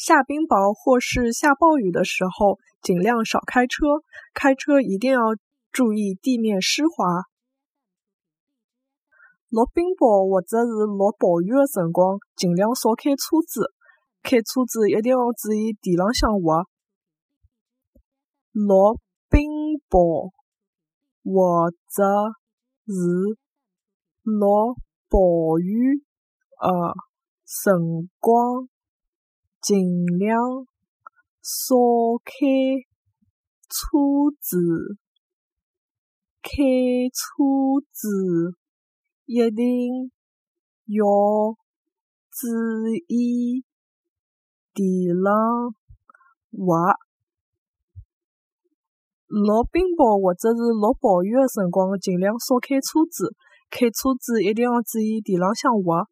下冰雹或是下暴雨的时候，尽量少开车。开车一定要注意地面湿滑。落冰雹或者是落暴雨的辰光，尽量少开车子。开车子一定要注意地浪向滑。落冰雹或者是落暴雨的辰光，尽量少开车子。开车子一定要注意地浪滑。落冰雹或者是落暴雨的辰光，尽量少开车子。开车子一定要注意地浪向滑。